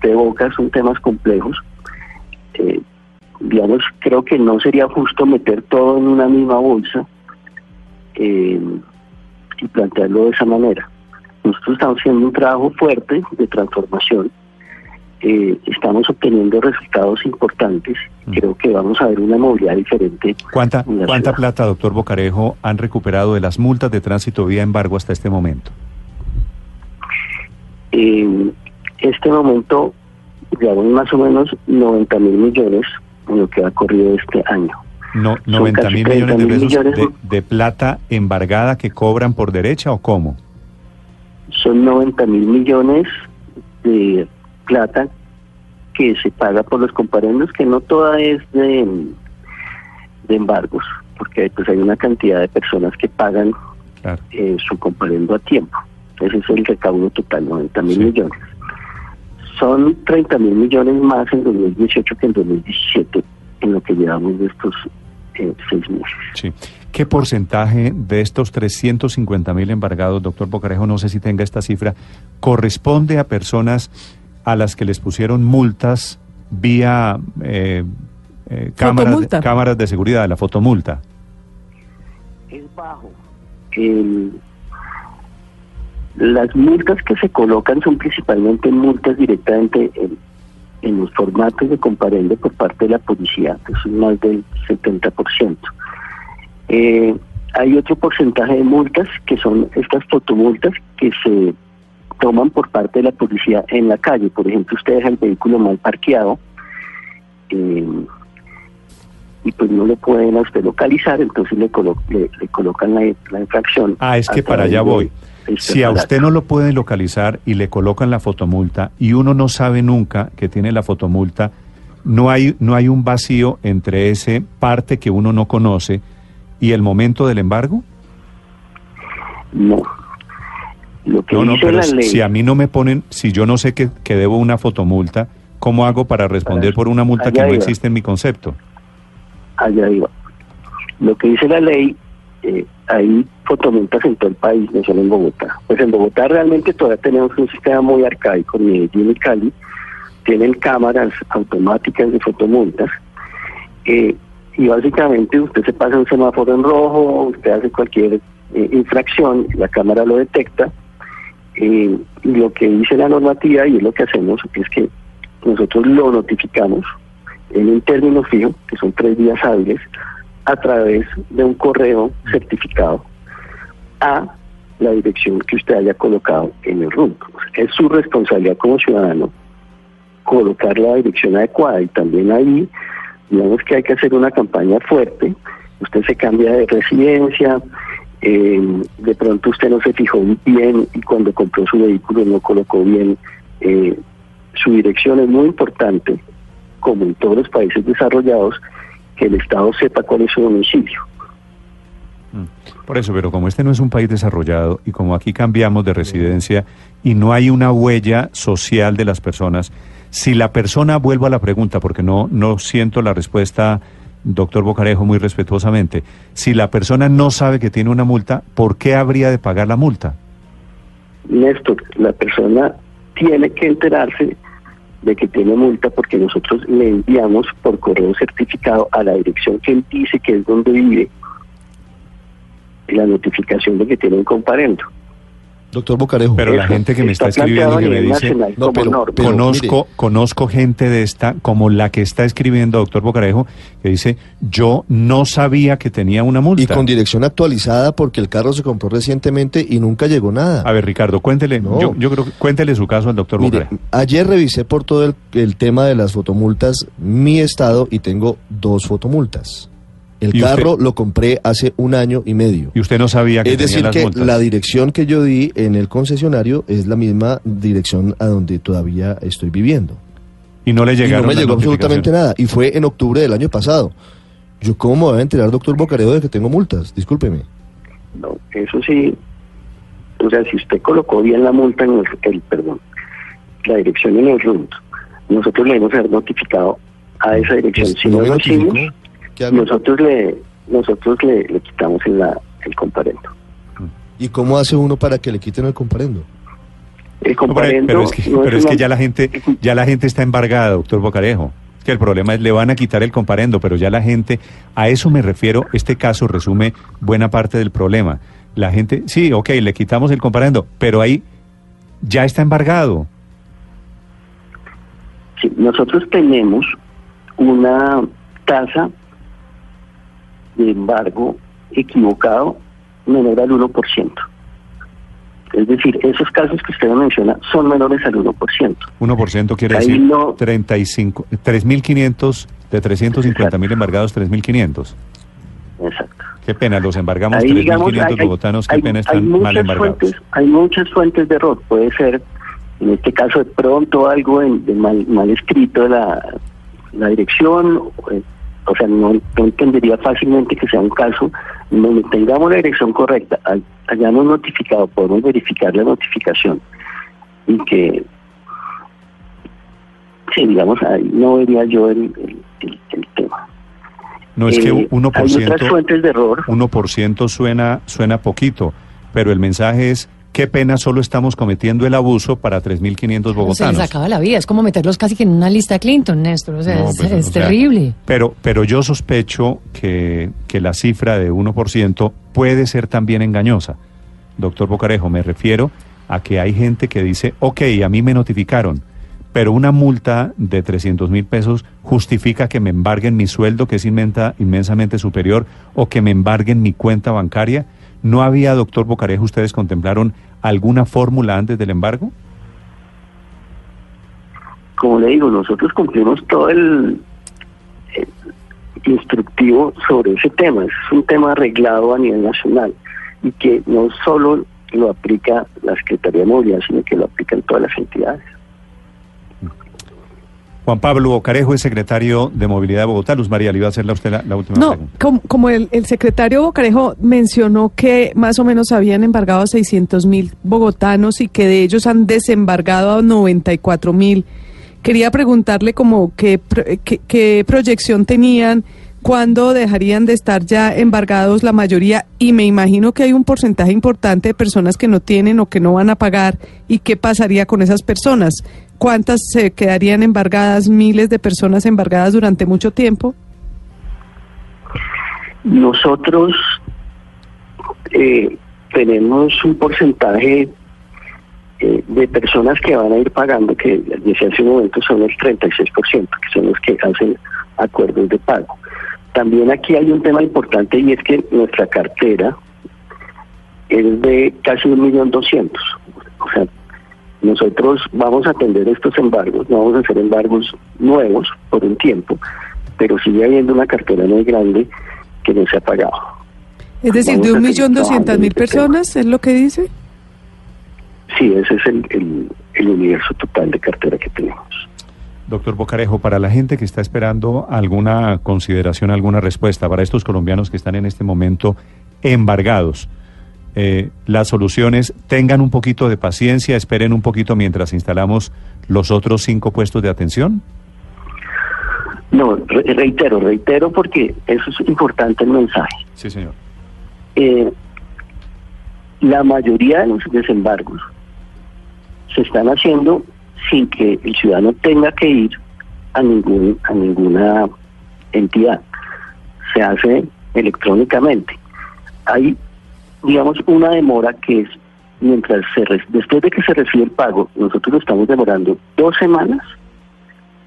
usted evoca son temas complejos. Eh, digamos, creo que no sería justo meter todo en una misma bolsa eh, y plantearlo de esa manera. Nosotros estamos haciendo un trabajo fuerte de transformación. Eh, estamos obteniendo resultados importantes. Mm. Creo que vamos a ver una movilidad diferente. ¿Cuánta, en la ¿Cuánta ciudad. plata, doctor Bocarejo, han recuperado de las multas de tránsito vía embargo hasta este momento? En este momento, digamos más o menos 90 mil millones en lo que ha corrido este año. No, Son 90 casi mil millones de 30.000 pesos millones, de, ¿no? de plata embargada que cobran por derecha o cómo? Son 90 mil millones de plata que se paga por los comparendos, que no toda es de, de embargos, porque pues hay una cantidad de personas que pagan Claro. eh, su comparendo a tiempo. Ese es el recaudo total, 90 mil Sí. millones. Son 30 mil millones más en 2018 que en 2017, en lo que llevamos de estos eh, seis meses. Sí. ¿Qué porcentaje de estos 350 mil embargados, doctor Bocarejo, no sé si tenga esta cifra, corresponde a personas a las que les pusieron multas vía eh, eh, cámaras, cámaras de seguridad, la fotomulta? es bajo. El- las multas que se colocan son principalmente multas directamente en, en los formatos de comparendo por parte de la policía, que es más del 70%. Eh, hay otro porcentaje de multas que son estas fotomultas que se toman por parte de la policía en la calle. Por ejemplo, usted deja el vehículo mal parqueado. eh, y pues no lo pueden a usted localizar, entonces le, colo- le, le colocan la, la infracción. Ah, es que para allá voy. este Si a usted no lo pueden localizar y le colocan la fotomulta y uno no sabe nunca que tiene la fotomulta, no hay, no hay un vacío entre ese parte que uno no conoce y el momento del embargo. No. Lo que No, no, pero ley, si a mí no me ponen, si yo no sé que, que debo una fotomulta, ¿cómo hago para responder Para- por una multa que no existe en mi concepto? Allá iba. Lo que dice la ley, eh, hay fotomultas en todo el país, no solo en Bogotá. Pues en Bogotá realmente todavía tenemos un sistema muy arcaico, Medellín y Cali tienen cámaras automáticas de fotomultas. eh, y básicamente usted se pasa un semáforo en rojo, usted hace cualquier eh, infracción, la cámara lo detecta. eh, lo que dice la normativa y es lo que hacemos es que nosotros lo notificamos en un término fijo, que son tres días hábiles, a través de un correo certificado a la dirección que usted haya colocado en el RUN. Es su responsabilidad como ciudadano colocar la dirección adecuada y también ahí, digamos que hay que hacer una campaña fuerte. Usted se cambia de residencia, eh, de pronto usted no se fijó bien y cuando compró su vehículo no colocó bien eh, su dirección. Es muy importante, como en todos los países desarrollados, que el Estado sepa cuál es su domicilio. Mm. Por eso, pero como este no es un país desarrollado y como aquí cambiamos de residencia y no hay una huella social de las personas, si la persona, vuelvo a la pregunta porque no, no siento la respuesta, doctor Bocarejo, muy respetuosamente, si la persona no sabe que tiene una multa, ¿por qué habría de pagar la multa? Néstor, la persona tiene que enterarse de que tiene multa porque nosotros le enviamos por correo certificado a la dirección que él dice que es donde vive la notificación de que tiene un comparendo. Doctor Bocarejo. Pero la gente que me está está escribiendo que me dice, nacional No, pero- conozco, conozco gente de esta, como la que está escribiendo doctor Bocarejo, que dice, yo no sabía que tenía una multa. Y con dirección actualizada porque el carro se compró recientemente y nunca llegó nada. A ver, Ricardo, cuéntele, No. yo, yo creo cuéntele su caso al doctor Mire, Bocarejo. ayer revisé por todo el, el tema de las fotomultas mi estado y tengo dos fotomultas. El ¿Y usted? carro lo compré hace un año y medio. Y usted no sabía que Es tenía decir, las que multas. la dirección que yo di en el concesionario es la misma dirección a donde todavía estoy viviendo. y no le Y llegaron no me llegó absolutamente nada. Y fue en octubre del año pasado. Yo cómo me voy a enterar, doctor Bocarejo, de que tengo multas. Discúlpeme. No, eso sí, o sea, si usted colocó bien la multa en el, el- perdón, la dirección en el RUNT, nosotros le hemos haber notificado a esa dirección. Pues, si no lo hicimos. Nosotros le nosotros le, le quitamos en la, el comparendo. ¿Y cómo hace uno para que le quiten el comparendo? El No, pero, comparendo pero es que, no pero es que una- ya la gente, ya la gente está embargada, doctor Bocarejo. Es que el problema es le van a quitar el comparendo, pero ya la gente, a eso me refiero, este caso resume buena parte del problema. La gente, sí, ok, le quitamos el comparendo, pero ahí ya está embargado. Sí, nosotros tenemos una tasa de embargo equivocado menor al 1%. Es decir, esos casos que usted menciona son menores al 1%. 1% quiere Ahí decir no- 35, 3.500, de 350 mil embargados, 3.500. Exacto. Qué pena, los embargamos Ahí, digamos, 3.500 hay- bogotanos, qué hay- pena hay están mal muchas embargados. fuentes, hay muchas fuentes de error. Puede ser, en este caso, de pronto algo en- de mal, mal escrito de la, la dirección. O, sea, no, no entendería fácilmente que sea un caso donde tengamos la dirección correcta, hay- hayamos notificado, podemos verificar la notificación y que, sí, digamos, ahí no vería yo el, el- el- el tema. No es que Eh, Hay otras 1%, fuentes de error. 1% suena, suena poquito, pero el mensaje es, qué pena, solo estamos cometiendo el abuso para 3.500 Se les bogotanos. acaba la vida, es como meterlos casi que en una lista Clinton, Néstor, o sea, No, es, pues, es o sea, terrible. Pero, pero yo sospecho que, que la cifra de 1% puede ser también engañosa. Doctor Bocarejo, me refiero a que hay gente que dice, ok, a mí me notificaron, pero una multa de 300 mil pesos justifica que me embarguen mi sueldo, que es inmenta- inmensamente superior, o que me embarguen mi cuenta bancaria. ¿No había, doctor Bocarejo, ustedes contemplaron alguna fórmula antes del embargo? como le digo, nosotros cumplimos todo el, instructivo sobre ese tema. Es un tema arreglado a nivel nacional y que no solo lo aplica la Secretaría de Movilidad, sino que lo aplican todas las entidades. Juan Pablo Bocarejo es secretario de Movilidad de Bogotá. Luz María, le iba a hacer la, usted la, la última No, pregunta. como, como el, el secretario Bocarejo mencionó que más o menos habían embargado a 600 mil bogotanos y que de ellos han desembargado a 94 mil. Quería preguntarle como qué, qué, qué proyección tenían, cuándo dejarían de estar ya embargados la mayoría y me imagino que hay un porcentaje importante de personas que no tienen o que no van a pagar y qué pasaría con esas personas. ¿Cuántas se quedarían embargadas? ¿Miles de personas embargadas durante mucho tiempo? Nosotros eh, tenemos un porcentaje eh, de personas que van a ir pagando, que desde hace un momento son el 36%, que son los que hacen acuerdos de pago. También aquí hay un tema importante y es que nuestra cartera es de casi un millón doscientos. O sea, nosotros vamos a atender estos embargos, no vamos a hacer embargos nuevos por un tiempo, pero sigue habiendo una cartera muy grande que no se ha pagado. Es decir, Vamos de a un millón doscientas mil personas, ¿es lo que dice? Sí, ese es el, el, el universo total de cartera que tenemos. Doctor Bocarejo, para la gente que está esperando alguna consideración, alguna respuesta, para estos colombianos que están en este momento embargados, eh, las soluciones, tengan un poquito de paciencia, esperen un poquito mientras instalamos los otros cinco puestos de atención. No, re- reitero, reitero porque eso es importante el mensaje. Sí, señor. Eh, la mayoría de los desembargos se están haciendo sin que el ciudadano tenga que ir a ningún a ninguna entidad. Se hace electrónicamente. Hay, digamos, una demora que es mientras se re- después de que se recibe el pago, nosotros estamos demorando dos semanas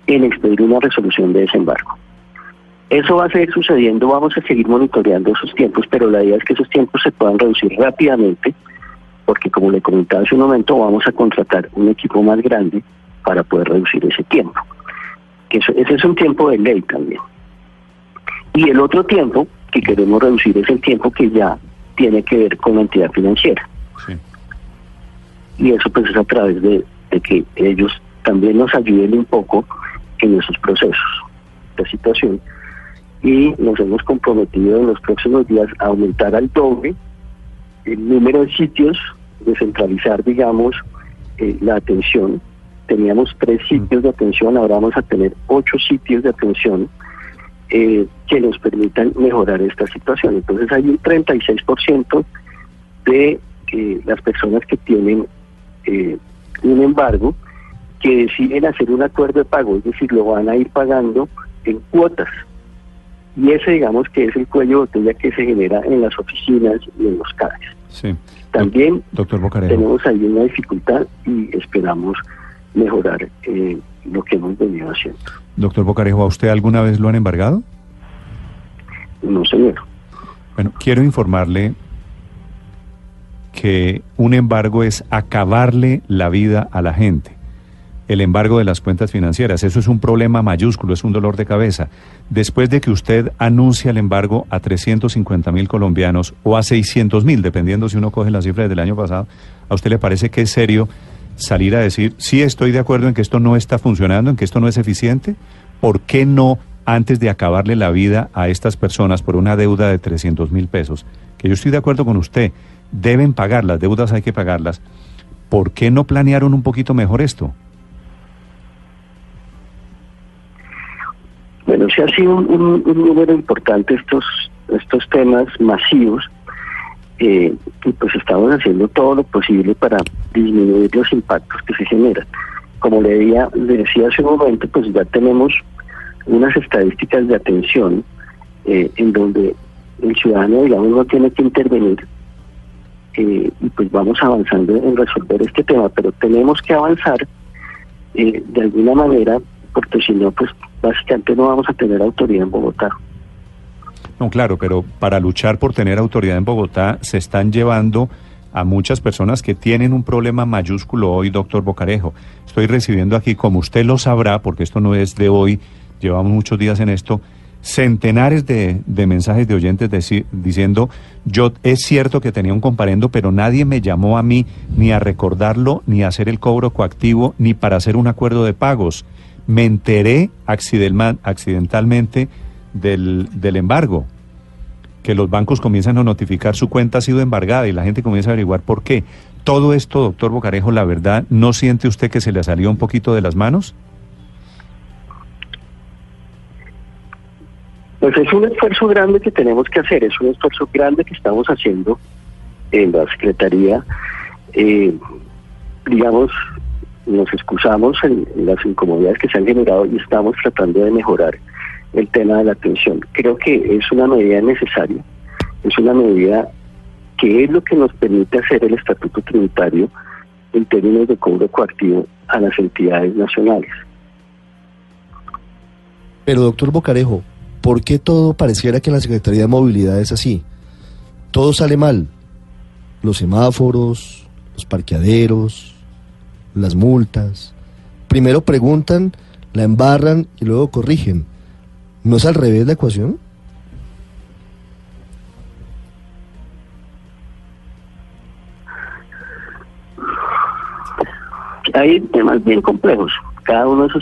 en expedir una resolución de desembargo. Eso va a seguir sucediendo, vamos a seguir monitoreando esos tiempos, pero la idea es que esos tiempos se puedan reducir rápidamente, porque como le comentaba hace un momento, vamos a contratar un equipo más grande para poder reducir ese tiempo. Eso- ese es un tiempo de ley también. Y el otro tiempo que queremos reducir es el tiempo que ya tiene que ver con la entidad financiera. Sí. Y eso pues es a través de, de que ellos también nos ayuden un poco en esos procesos de situación y nos hemos comprometido en los próximos días a aumentar al doble el número de sitios, descentralizar, digamos, eh, la atención. Teníamos tres sitios de atención, ahora vamos a tener ocho sitios de atención eh, que nos permitan mejorar esta situación. Entonces hay un 36% de eh, las personas que tienen eh, un embargo que deciden hacer un acuerdo de pago, es decir, lo van a ir pagando en cuotas. Y ese, digamos, que es el cuello de botella que se genera en las oficinas y en los CADES. Sí. También Doctor Bocarejo. tenemos ahí una dificultad y esperamos mejorar eh, lo que hemos venido haciendo. Doctor Bocarejo, ¿a usted alguna vez lo han embargado? No, señor. Bueno, quiero informarle que un embargo es acabarle la vida a la gente. El embargo de las cuentas financieras, eso es un problema mayúsculo, es un dolor de cabeza. Después de que usted anuncia el embargo a 350 mil colombianos o a 600 mil, dependiendo si uno coge las cifras del año pasado, ¿a usted le parece que es serio salir a decir, sí estoy de acuerdo en que esto no está funcionando, en que esto no es eficiente? ¿Por qué no, antes de acabarle la vida a estas personas por una deuda de 300 mil pesos, que yo estoy de acuerdo con usted, deben pagar, las deudas hay que pagarlas, ¿por qué no planearon un poquito mejor esto? Bueno, sí ha sido un, un- un número importante estos, estos temas masivos eh, y pues estamos haciendo todo lo posible para disminuir los impactos que se generan. Como le, decía, hace un momento, pues ya tenemos unas estadísticas de atención eh, en donde el ciudadano, digamos, no tiene que intervenir eh, y pues vamos avanzando en resolver este tema, pero tenemos que avanzar de alguna manera porque si no, pues básicamente no vamos a tener autoridad en Bogotá. No, claro, pero para luchar por tener autoridad en Bogotá se están llevando a muchas personas que tienen un problema mayúsculo hoy, doctor Bocarejo. Estoy recibiendo aquí, como usted lo sabrá, porque esto no es de hoy, llevamos muchos días en esto, centenares de, de mensajes de oyentes diciendo, yo es cierto que tenía un comparendo, pero nadie me llamó a mí ni a recordarlo, ni a hacer el cobro coactivo, ni para hacer un acuerdo de pagos. Me enteré accidentalmente del, del embargo que los bancos comienzan a notificar su cuenta ha sido embargada y la gente comienza a averiguar por qué. Todo esto, doctor Bocarejo, la verdad, ¿no siente usted que se le salió un poquito de las manos? Pues es un esfuerzo grande que tenemos que hacer, es un esfuerzo grande que estamos haciendo en la Secretaría. Eh, digamos, nos excusamos en, las incomodidades que se han generado y estamos tratando de mejorar el tema de la atención. Creo que es una medida necesaria, es una medida que es lo que nos permite hacer el estatuto tributario en términos de cobro coactivo a las entidades nacionales. Pero doctor Bocarejo, ¿por qué todo pareciera que en la Secretaría de Movilidad es así? Todo sale mal. Los semáforos, los parqueaderos, las multas. Primero preguntan, la embarran y luego corrigen. ¿No es al revés la ecuación? Hay temas bien complejos. Cada uno de esos